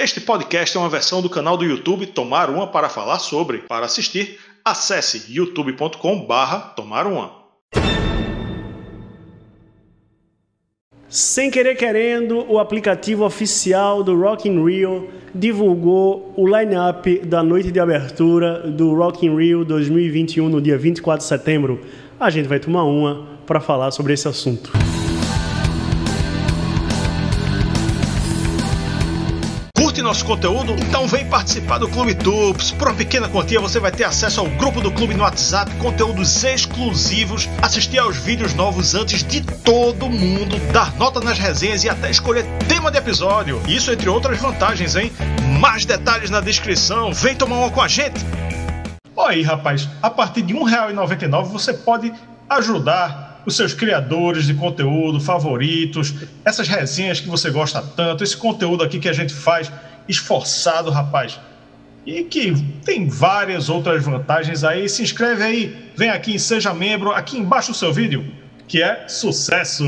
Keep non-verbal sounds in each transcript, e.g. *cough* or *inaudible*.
Este podcast é uma versão do canal do YouTube Tomar Uma para falar sobre. Para assistir, acesse youtube.com/barra Tomar Uma. Sem querer querendo, o aplicativo oficial do Rock in Rio divulgou o line-up da noite de abertura do Rock in Rio 2021 no dia 24 de setembro. A gente vai tomar uma para falar sobre esse assunto. Nosso conteúdo? Então vem participar do Clube Tubes. Por uma pequena quantia você vai ter acesso ao grupo do clube no WhatsApp, conteúdos exclusivos, assistir aos vídeos novos antes de todo mundo, dar nota nas resenhas e até escolher tema de episódio. Isso entre outras vantagens, hein? Mais detalhes na descrição. Vem tomar uma com a gente. Aí, rapaz, a partir de R$ 1,99 você pode ajudar os seus criadores de conteúdo favoritos, essas resenhas que você gosta tanto, esse conteúdo aqui que a gente faz esforçado, rapaz. E que tem várias outras vantagens aí. Se inscreve aí, vem aqui e seja membro, aqui embaixo do seu vídeo, que é sucesso.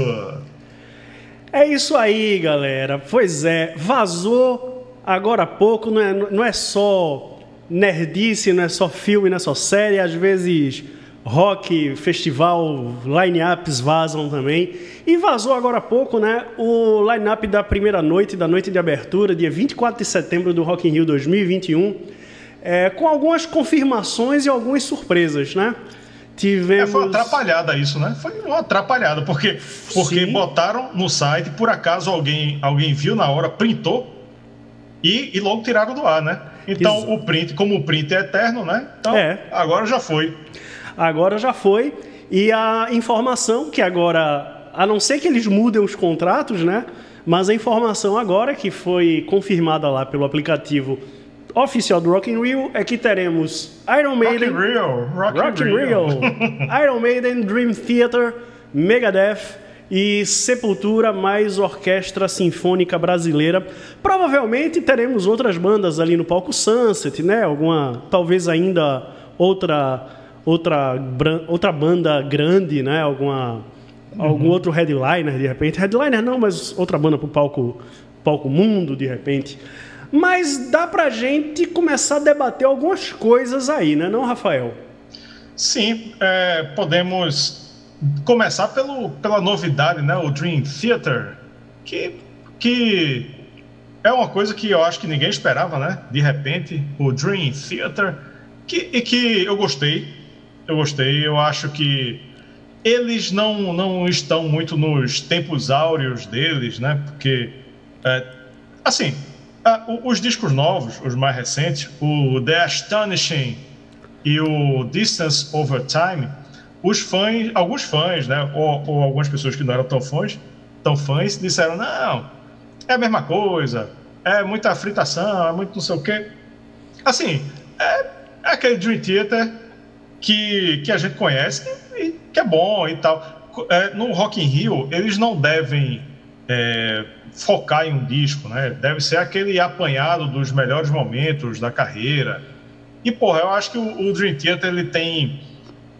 É isso aí, galera. Pois é, vazou agora há pouco, não é, não é só nerdice, não é só filme, não é só série, às vezes rock, festival, line-ups vazam também. E vazou agora há pouco, né, o line-up da primeira noite, da noite de abertura, dia 24 de setembro do Rock in Rio 2021, é, com algumas confirmações e algumas surpresas, né? Tivemos... É, foi uma atrapalhada isso, né? Foi uma atrapalhada, porque, porque botaram no site, por acaso alguém, alguém viu na hora, printou e, e logo tiraram do ar, né? Então Exato. o print, como o print é eterno, né? Então é. agora já foi. Agora já foi. E a informação que agora, a não ser que eles mudem os contratos, né? Mas a informação agora que foi confirmada lá pelo aplicativo oficial do Rock in Rio é que teremos Iron Maiden, Rock in Rio, Rock, Rock in Rio. *laughs* Iron Maiden, Dream Theater, Megadeth e Sepultura mais Orquestra Sinfônica Brasileira. Provavelmente teremos outras bandas ali no palco Sunset, né? Alguma, talvez ainda outra outra outra banda grande, né? Alguma uhum. algum outro headliner de repente. Headliner não, mas outra banda para o palco palco mundo de repente. Mas dá pra gente começar a debater algumas coisas aí, né, não, Rafael? Sim, é, podemos começar pelo, pela novidade, né? O Dream Theater, que, que é uma coisa que eu acho que ninguém esperava, né? De repente, o Dream Theater, que, e que eu gostei. Eu gostei, eu acho que eles não, não estão muito nos tempos áureos deles, né? Porque, é, assim, os discos novos, os mais recentes, o The Astonishing e o Distance Over Time, os fãs, alguns fãs, né, ou, ou, algumas pessoas que não eram tão fãs, tão fãs, disseram: não, é a mesma coisa, é muita fritação, é muito não sei o quê. Assim, é, é aquele Dream Theater que, que a gente conhece e que é bom e tal. É, no Rock in Rio, eles não devem é, focar em um disco, né? Deve ser aquele apanhado dos melhores momentos da carreira. E, porra, eu acho que o, o Dream Theater ele tem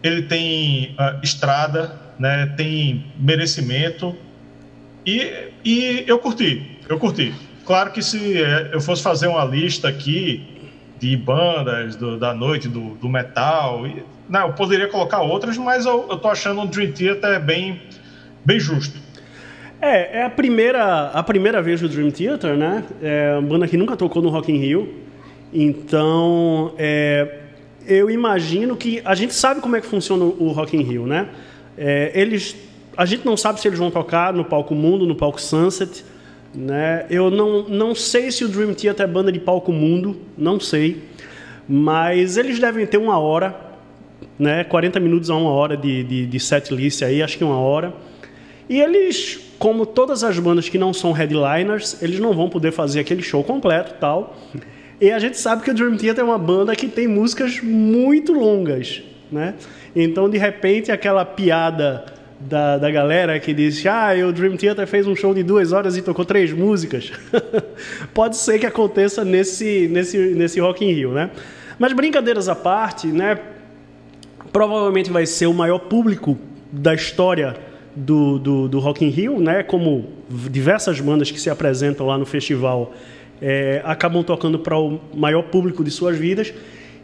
ele tem uh, estrada, né? Tem merecimento e, e eu curti, eu curti. Claro que se é, eu fosse fazer uma lista aqui de bandas do, da noite do, do metal, e, não, eu poderia colocar outras, mas eu, eu tô achando o Dream Theater bem, bem justo. É, é a primeira, a primeira vez do Dream Theater, né? É uma banda que nunca tocou no Rock in Rio. Então, é, eu imagino que a gente sabe como é que funciona o Rock in Rio, né? É, eles, a gente não sabe se eles vão tocar no palco Mundo, no palco Sunset, né? Eu não, não sei se o Dream Theater é banda de palco Mundo, não sei, mas eles devem ter uma hora, né? 40 minutos a uma hora de, de, de set list aí, acho que uma hora. E eles, como todas as bandas que não são headliners, eles não vão poder fazer aquele show completo, tal. E a gente sabe que o Dream Theater é uma banda que tem músicas muito longas, né? Então, de repente, aquela piada da, da galera que disse: Ah, o Dream Theater fez um show de duas horas e tocou três músicas. *laughs* Pode ser que aconteça nesse, nesse, nesse Rock in Rio, né? Mas brincadeiras à parte, né? Provavelmente vai ser o maior público da história do, do, do Rock in Rio, né? Como diversas bandas que se apresentam lá no festival é, acabam tocando para o maior público de suas vidas.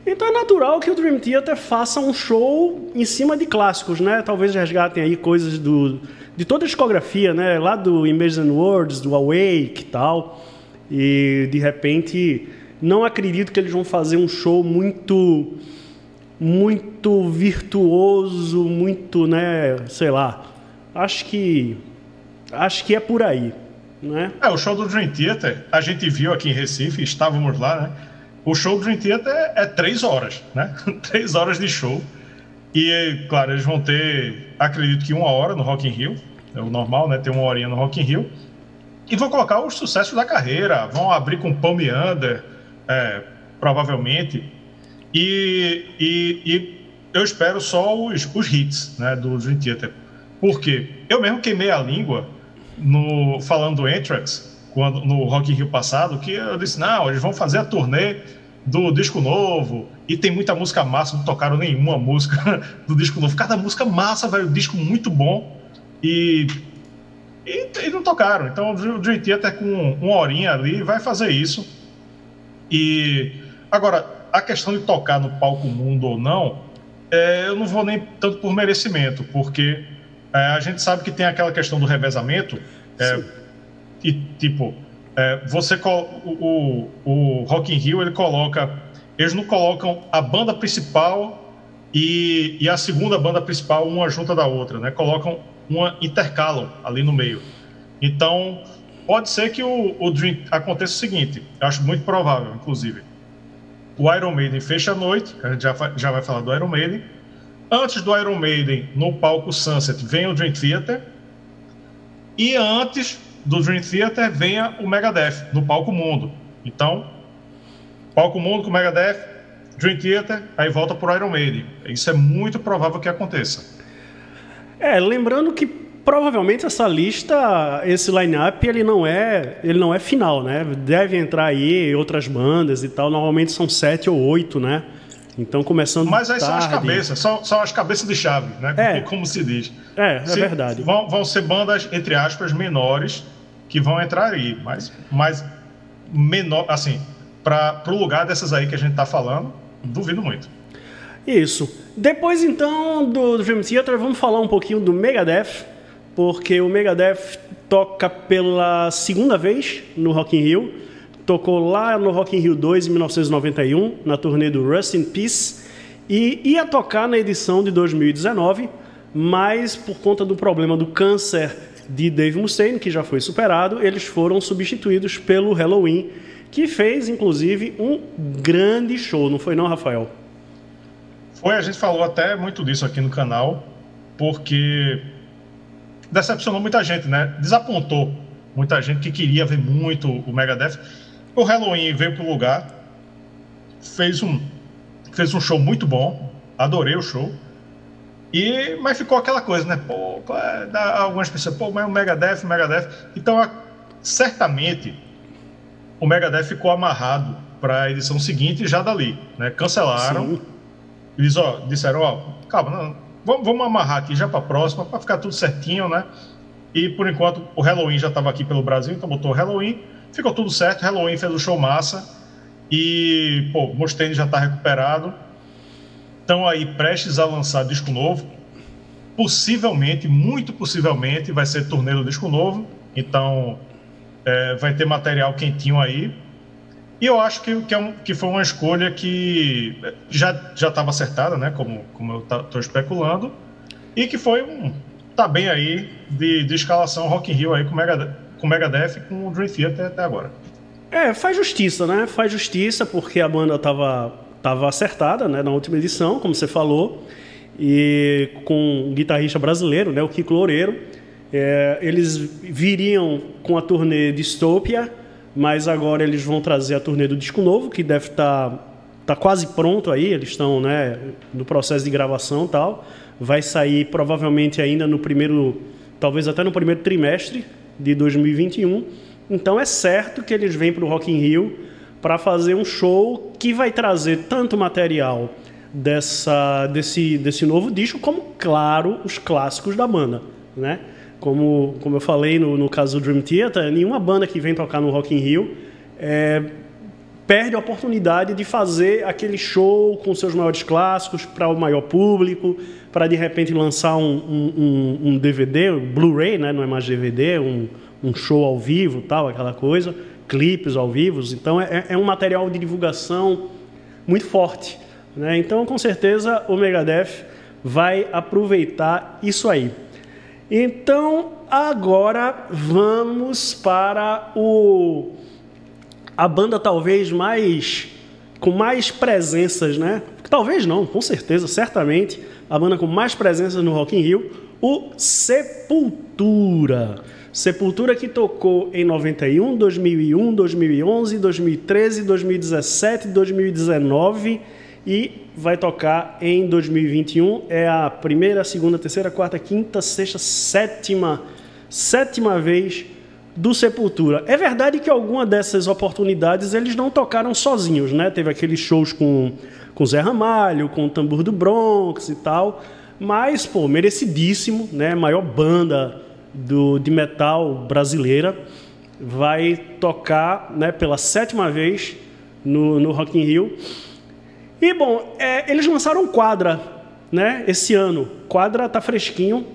Então é natural que o Dream Theater faça um show em cima de clássicos, né? Talvez resgatem aí coisas do, de toda a discografia, né? Lá do Imagine Words, do Awake e tal. E de repente, não acredito que eles vão fazer um show muito muito virtuoso, muito, né, sei lá. Acho que acho que é por aí, né? É, o show do Dream Theater, a gente viu aqui em Recife, estávamos lá, né? O show do Dream Theater é, é três horas, né? *laughs* três horas de show. E, claro, eles vão ter, acredito que uma hora no Rock in Rio, é o normal, né? Ter uma horinha no Rock in Rio. E vão colocar os sucessos da carreira, vão abrir com Palm Under, é, provavelmente. E, e, e, eu espero só os, os hits né, do Dream Theater. Porque eu mesmo queimei a língua no, falando do Anthrax quando, no Rock in Rio passado, que eu disse, não, eles vão fazer a turnê do disco novo, e tem muita música massa, não tocaram nenhuma música *laughs* do disco novo. Cada música massa, velho, disco muito bom, e, e, e não tocaram. Então o Dream Theater com uma horinha ali vai fazer isso. E agora, a questão de tocar no palco mundo ou não, é, eu não vou nem tanto por merecimento, porque é, a gente sabe que tem aquela questão do revezamento, é, e tipo, é, você o, o, o Rock in Rio ele coloca, eles não colocam a banda principal e, e a segunda banda principal uma junta da outra, né? Colocam uma intercalam ali no meio. Então pode ser que o, o Dream aconteça o seguinte, acho muito provável, inclusive. O Iron Maiden fecha a noite, a gente já, já vai falar do Iron Maiden. Antes do Iron Maiden, no palco Sunset, vem o Dream Theater. E antes do Dream Theater venha o Megadeth no palco mundo. Então, palco mundo com Megadeth, Dream Theater, aí volta para o Iron Maiden. Isso é muito provável que aconteça. É, lembrando que provavelmente essa lista, esse line-up, ele não é, ele não é final, né? Deve entrar aí outras bandas e tal. Normalmente são sete ou oito, né? Então começando. Mas aí tarde. são as cabeças, são, são as cabeças de chave, né? É. Como se diz. É, é Se, verdade. Vão, vão ser bandas, entre aspas, menores que vão entrar aí, mas, mas menor, assim, para o lugar dessas aí que a gente está falando, duvido muito. Isso. Depois então do Dream Theater, vamos falar um pouquinho do Megadeth, porque o Megadeth toca pela segunda vez no Rock in Rio. Tocou lá no Rock in Rio 2 em 1991, na turnê do Rust in Peace, e ia tocar na edição de 2019, mas por conta do problema do câncer de Dave Mustaine, que já foi superado, eles foram substituídos pelo Halloween, que fez inclusive um grande show, não foi não, Rafael? Foi, a gente falou até muito disso aqui no canal, porque decepcionou muita gente, né? Desapontou muita gente que queria ver muito o Megadeth. O Halloween veio pro lugar, fez um fez um show muito bom, adorei o show. E, mas ficou aquela coisa, né? Pô, é, algumas pessoas, pô, mas o Megadeth, o Megadeth. Então, a, certamente, o Megadeth ficou amarrado para a edição seguinte já dali, né? Cancelaram. Sim. Eles ó, disseram, ó, calma, não, vamos, vamos amarrar aqui já para a próxima, para ficar tudo certinho, né? E por enquanto o Halloween já estava aqui pelo Brasil, então botou o Halloween, ficou tudo certo. Halloween fez o show massa e, pô, Mustaine já está recuperado estão aí prestes a lançar disco novo. Possivelmente, muito possivelmente, vai ser turnê do disco novo. Então, é, vai ter material quentinho aí. E eu acho que, que, é um, que foi uma escolha que já estava acertada, né? Como, como eu estou especulando. E que foi um. Tá bem aí de, de escalação Rock in Rio aí com Megadeth, com Megadeth e com o Dream Theater até agora. É, faz justiça, né? Faz justiça porque a banda tava estava acertada né, na última edição, como você falou, e com um guitarrista brasileiro, né, o Kiko Loureiro. É, eles viriam com a turnê Dystopia, mas agora eles vão trazer a turnê do disco novo, que deve estar tá, tá quase pronto aí, eles estão né, no processo de gravação e tal. Vai sair provavelmente ainda no primeiro, talvez até no primeiro trimestre de 2021. Então é certo que eles vêm para o Rock in Rio para fazer um show que vai trazer tanto material dessa, desse, desse novo disco, como, claro, os clássicos da banda, né? Como, como eu falei no, no caso do Dream Theater, nenhuma banda que vem tocar no Rock in Rio é, perde a oportunidade de fazer aquele show com seus maiores clássicos para o maior público, para de repente lançar um, um, um DVD, Blu-ray, né? não é mais DVD, um, um show ao vivo, tal, aquela coisa, clipes ao vivo. Então é, é um material de divulgação muito forte. Né? Então, com certeza, o Megadeth vai aproveitar isso aí. Então, agora vamos para o a banda talvez mais com mais presenças, né? Talvez não, com certeza, certamente, a banda com mais presenças no Rock in Rio, o Sepultura. Sepultura que tocou em 91, 2001, 2011, 2013, 2017, 2019 e vai tocar em 2021. É a primeira, segunda, terceira, quarta, quinta, sexta, sétima, sétima vez do Sepultura. É verdade que alguma dessas oportunidades eles não tocaram sozinhos, né? Teve aqueles shows com com Zé Ramalho, com o Tambor do Bronx e tal, mas pô, merecidíssimo, né? Maior banda do de metal brasileira vai tocar, né, pela sétima vez no, no Rock in Rio. E bom, é, eles lançaram Quadra, né? Esse ano. Quadra tá fresquinho,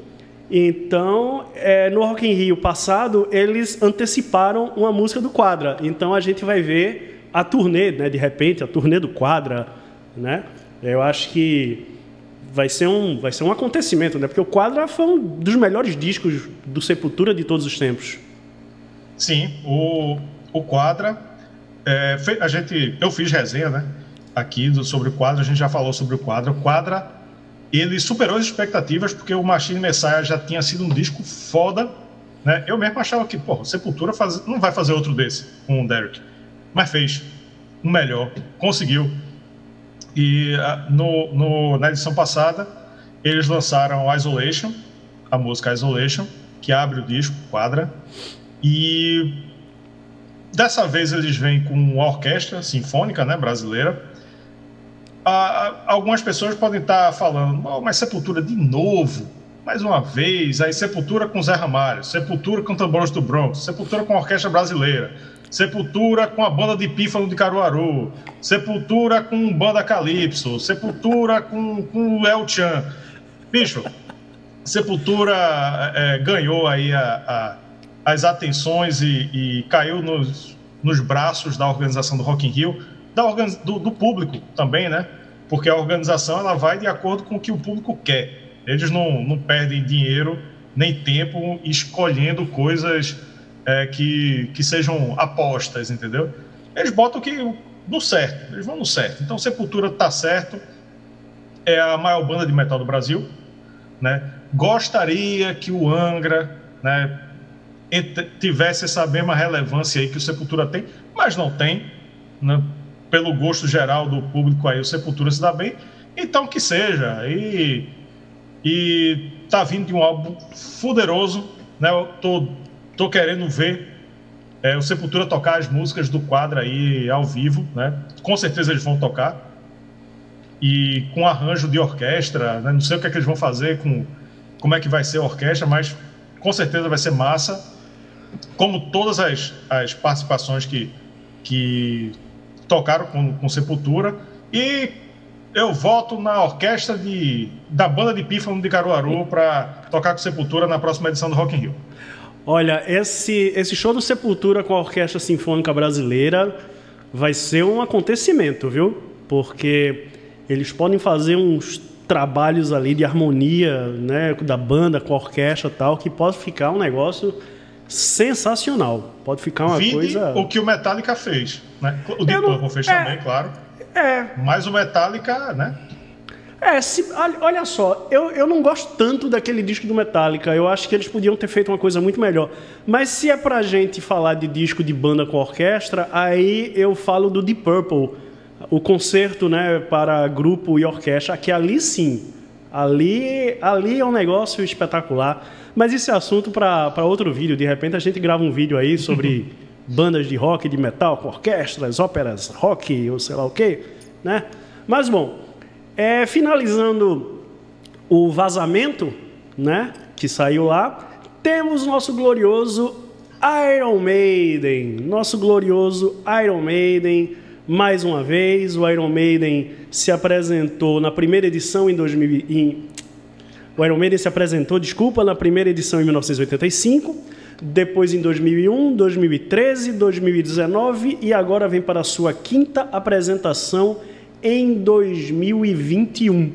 então, é, no Rock in Rio passado, eles anteciparam uma música do Quadra. Então, a gente vai ver a turnê, né, de repente, a turnê do Quadra. Né? Eu acho que vai ser um, vai ser um acontecimento, né? porque o Quadra foi um dos melhores discos do Sepultura de todos os tempos. Sim, o, o Quadra, é, a gente, eu fiz resenha né, aqui do, sobre o Quadra, a gente já falou sobre o Quadra. O Quadra ele superou as expectativas porque o Machine Messiah já tinha sido um disco foda. Né? Eu mesmo achava que, pô, Sepultura faz... não vai fazer outro desse com o Derek. Mas fez um melhor, conseguiu. E ah, no, no, na edição passada, eles lançaram Isolation, a música Isolation, que abre o disco, quadra. E dessa vez eles vêm com uma orquestra sinfônica né, brasileira algumas pessoas podem estar falando, oh, mas Sepultura de novo, mais uma vez, aí Sepultura com Zé Ramalho, Sepultura com Tambores do Bronx, Sepultura com a Orquestra Brasileira, Sepultura com a banda de Pífano de Caruaru, Sepultura com banda Calypso, Sepultura com, com El Chan. Bicho, Sepultura é, ganhou aí a, a, as atenções e, e caiu nos, nos braços da organização do Rock in Rio da do, do, público também, né? Porque a organização ela vai de acordo com o que o público quer. Eles não, não perdem dinheiro nem tempo escolhendo coisas é, que, que sejam apostas, entendeu? Eles botam que no certo, eles vão no certo. Então, Sepultura tá certo, é a maior banda de metal do Brasil, né? Gostaria que o Angra, né, tivesse essa mesma relevância aí que o Sepultura tem, mas não tem, né? Pelo gosto geral do público aí, o Sepultura se dá bem, então que seja. E, e tá vindo de um álbum fuderoso, né? Eu tô, tô querendo ver é, o Sepultura tocar as músicas do quadro aí ao vivo, né? Com certeza eles vão tocar. E com arranjo de orquestra, né? não sei o que é que eles vão fazer com como é que vai ser a orquestra, mas com certeza vai ser massa. Como todas as, as participações que, que tocaram com, com Sepultura. E eu voto na orquestra de, da banda de pífano de Caruaru para tocar com Sepultura na próxima edição do Rock in Rio. Olha, esse, esse show do Sepultura com a Orquestra Sinfônica Brasileira vai ser um acontecimento, viu? Porque eles podem fazer uns trabalhos ali de harmonia, né, da banda com a orquestra e tal, que pode ficar um negócio sensacional. Pode ficar uma Vide coisa. o que o Metallica fez. Né? O Deep Purple fez é, também, claro. É. Mas o Metallica, né? É, se, olha só, eu, eu não gosto tanto daquele disco do Metallica. Eu acho que eles podiam ter feito uma coisa muito melhor. Mas se é pra gente falar de disco de banda com orquestra, aí eu falo do Deep Purple. O concerto né, para grupo e orquestra, que ali sim. Ali, ali é um negócio espetacular. Mas esse é assunto para outro vídeo. De repente a gente grava um vídeo aí sobre *laughs* bandas de rock, de metal, com orquestras, óperas rock ou sei lá o quê, né? Mas bom, é, finalizando o vazamento, né, que saiu lá, temos nosso glorioso Iron Maiden, nosso glorioso Iron Maiden. Mais uma vez, o Iron Maiden se apresentou na primeira edição em 2000. Em, o Iron Maiden se apresentou, desculpa, na primeira edição em 1985, depois em 2001, 2013, 2019 e agora vem para a sua quinta apresentação em 2021.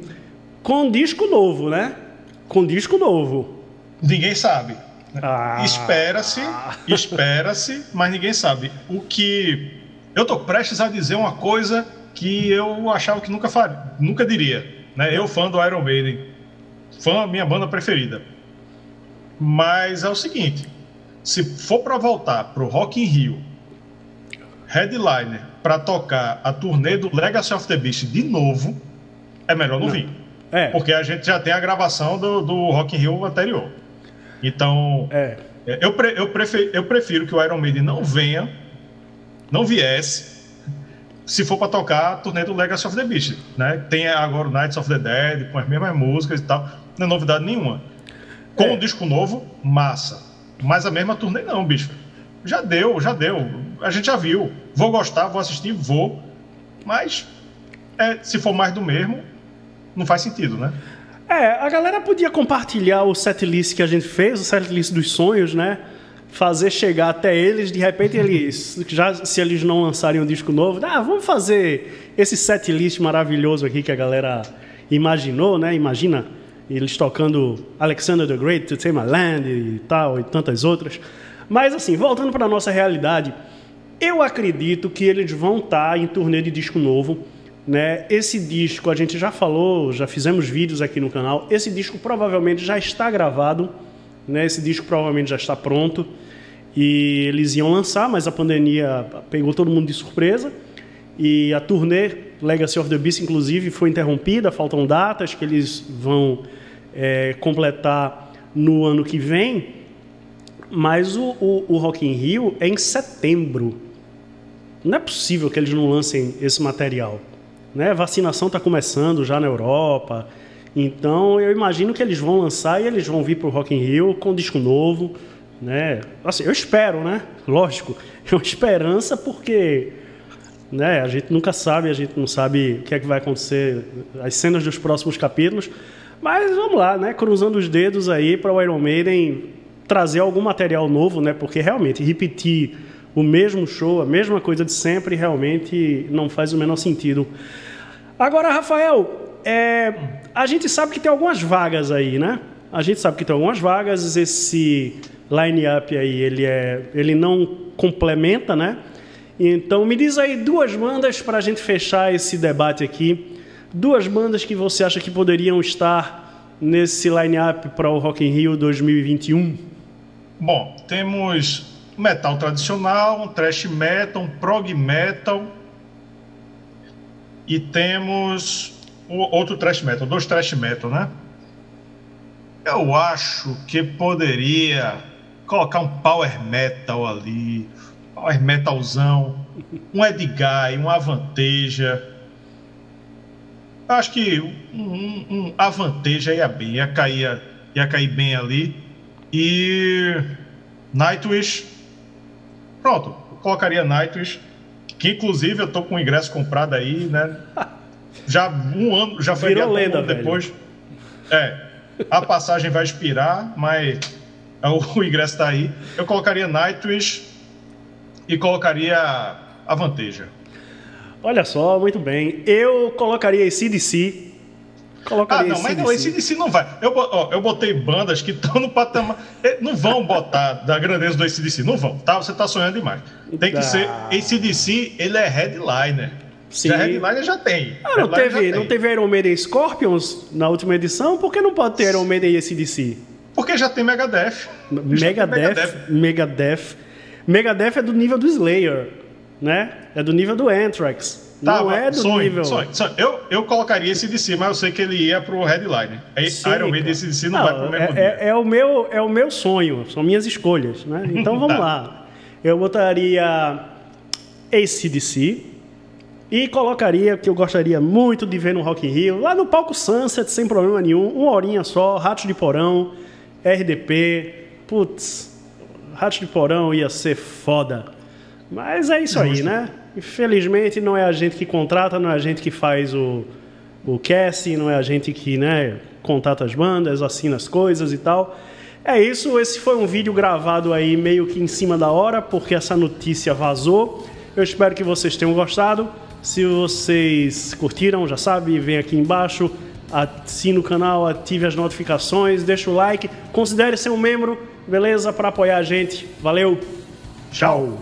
Com disco novo, né? Com disco novo. Ninguém sabe. Ah. Espera-se, *laughs* espera-se, mas ninguém sabe. O que eu tô prestes a dizer uma coisa que eu achava que nunca faria, nunca diria, né? Eu fã do Iron Maiden, fã minha banda preferida. Mas é o seguinte, se for para voltar pro Rock in Rio, headliner para tocar a turnê do Legacy of the Beast de novo, é melhor não, não. vir. É. Porque a gente já tem a gravação do, do Rock in Rio anterior. Então, é. é eu, pre, eu, prefiro, eu prefiro que o Iron Maiden não venha, não viesse, se for para tocar a turnê do Legacy of the Beast. Né? Tem agora o Knights of the Dead, com as mesmas músicas e tal. Não é novidade nenhuma. Com é. um disco novo, massa. Mas a mesma turnê não, bicho. Já deu, já deu. A gente já viu. Vou gostar, vou assistir, vou. Mas é, se for mais do mesmo, não faz sentido, né? É, a galera podia compartilhar o setlist que a gente fez, o setlist dos sonhos, né? Fazer chegar até eles, de repente eles, já se eles não lançarem um disco novo, ah, vamos fazer esse setlist maravilhoso aqui que a galera imaginou, né? Imagina eles tocando Alexander the Great, To Take My Land e tal, e tantas outras. Mas assim, voltando para a nossa realidade, eu acredito que eles vão estar tá em turnê de disco novo né? Esse disco a gente já falou, já fizemos vídeos aqui no canal. Esse disco provavelmente já está gravado, né? Esse disco provavelmente já está pronto e eles iam lançar, mas a pandemia pegou todo mundo de surpresa e a turnê Legacy of the Beast inclusive foi interrompida. Faltam datas que eles vão é, completar no ano que vem. Mas o, o, o Rock in Rio é em setembro. Não é possível que eles não lancem esse material. Né? Vacinação está começando já na Europa. Então eu imagino que eles vão lançar e eles vão vir para o Rock in Rio com disco novo. Né? Assim, eu espero, né? Lógico. *laughs* É uma esperança porque né, a gente nunca sabe, a gente não sabe o que é que vai acontecer, as cenas dos próximos capítulos. Mas vamos lá, né? Cruzando os dedos aí para o Iron Maiden trazer algum material novo, né? Porque realmente repetir o mesmo show, a mesma coisa de sempre, realmente não faz o menor sentido. Agora, Rafael, é, a gente sabe que tem algumas vagas aí, né? A gente sabe que tem algumas vagas, esse line-up aí, ele, é, ele não complementa, né? Então, me diz aí duas bandas para a gente fechar esse debate aqui. Duas bandas que você acha que poderiam estar nesse line-up para o Rock in Rio 2021? Bom, temos metal tradicional, um thrash metal, um prog metal. E temos outro thrash metal, dois thrash metal, né? Eu acho que poderia colocar um power metal ali, power metalzão, um Edguy, um Avanteja. Eu acho que um, um, um Avanteja ia bem, ia cair, ia cair bem ali. E Nightwish Pronto, colocaria Nightwish, que inclusive eu tô com o ingresso comprado aí, né? *laughs* Já um ano, já foi Virou lenda, depois. Velho. É, a passagem vai expirar, mas *laughs* o ingresso está aí. Eu colocaria Nightwish e colocaria a Vanteja. Olha só, muito bem. Eu colocaria esse DC Colocaria ah, não, mas não, esse DC não vai. Eu, ó, eu botei bandas que estão no patamar. Eh, não vão botar da grandeza do ACDC, não vão, tá? Você está sonhando demais. Tem que ah. ser. ACDC, ele é headliner. Sim. Já headliner já tem. Ah, não, teve, não teve Iron Maiden Scorpions na última edição? Por que não pode ter Iron Maiden e ACDC? Porque já tem Megadeth. Megadeth, Megadeth. Megadeth. É do nível do Slayer, né? É do nível do Anthrax. Tá, não é do sonho, nível. Sonho, sonho. Eu, eu colocaria esse DC, mas eu sei que ele ia pro headline. Aí Sim, Iron Man desse DC não, não, vai pro mesmo é, é, é, o meu, é o meu sonho, são minhas escolhas. Né? *laughs* Então vamos tá. lá. Eu botaria esse DC e colocaria, que eu gostaria muito de ver no Rock in Rio, lá no palco Sunset, sem problema nenhum, uma horinha só, Ratos de Porão, RDP, putz, Rato de Porão ia ser foda. Mas é isso aí, né? Infelizmente não é a gente que contrata, não é a gente que faz o, o casting, não é a gente que né, contata as bandas, assina as coisas e tal. É isso, esse foi um vídeo gravado aí meio que em cima da hora, porque essa notícia vazou. Eu espero que vocês tenham gostado. Se vocês curtiram, já sabe, vem aqui embaixo, assine o canal, ative as notificações, deixa o like, considere ser um membro, beleza? Para apoiar a gente. Valeu, tchau.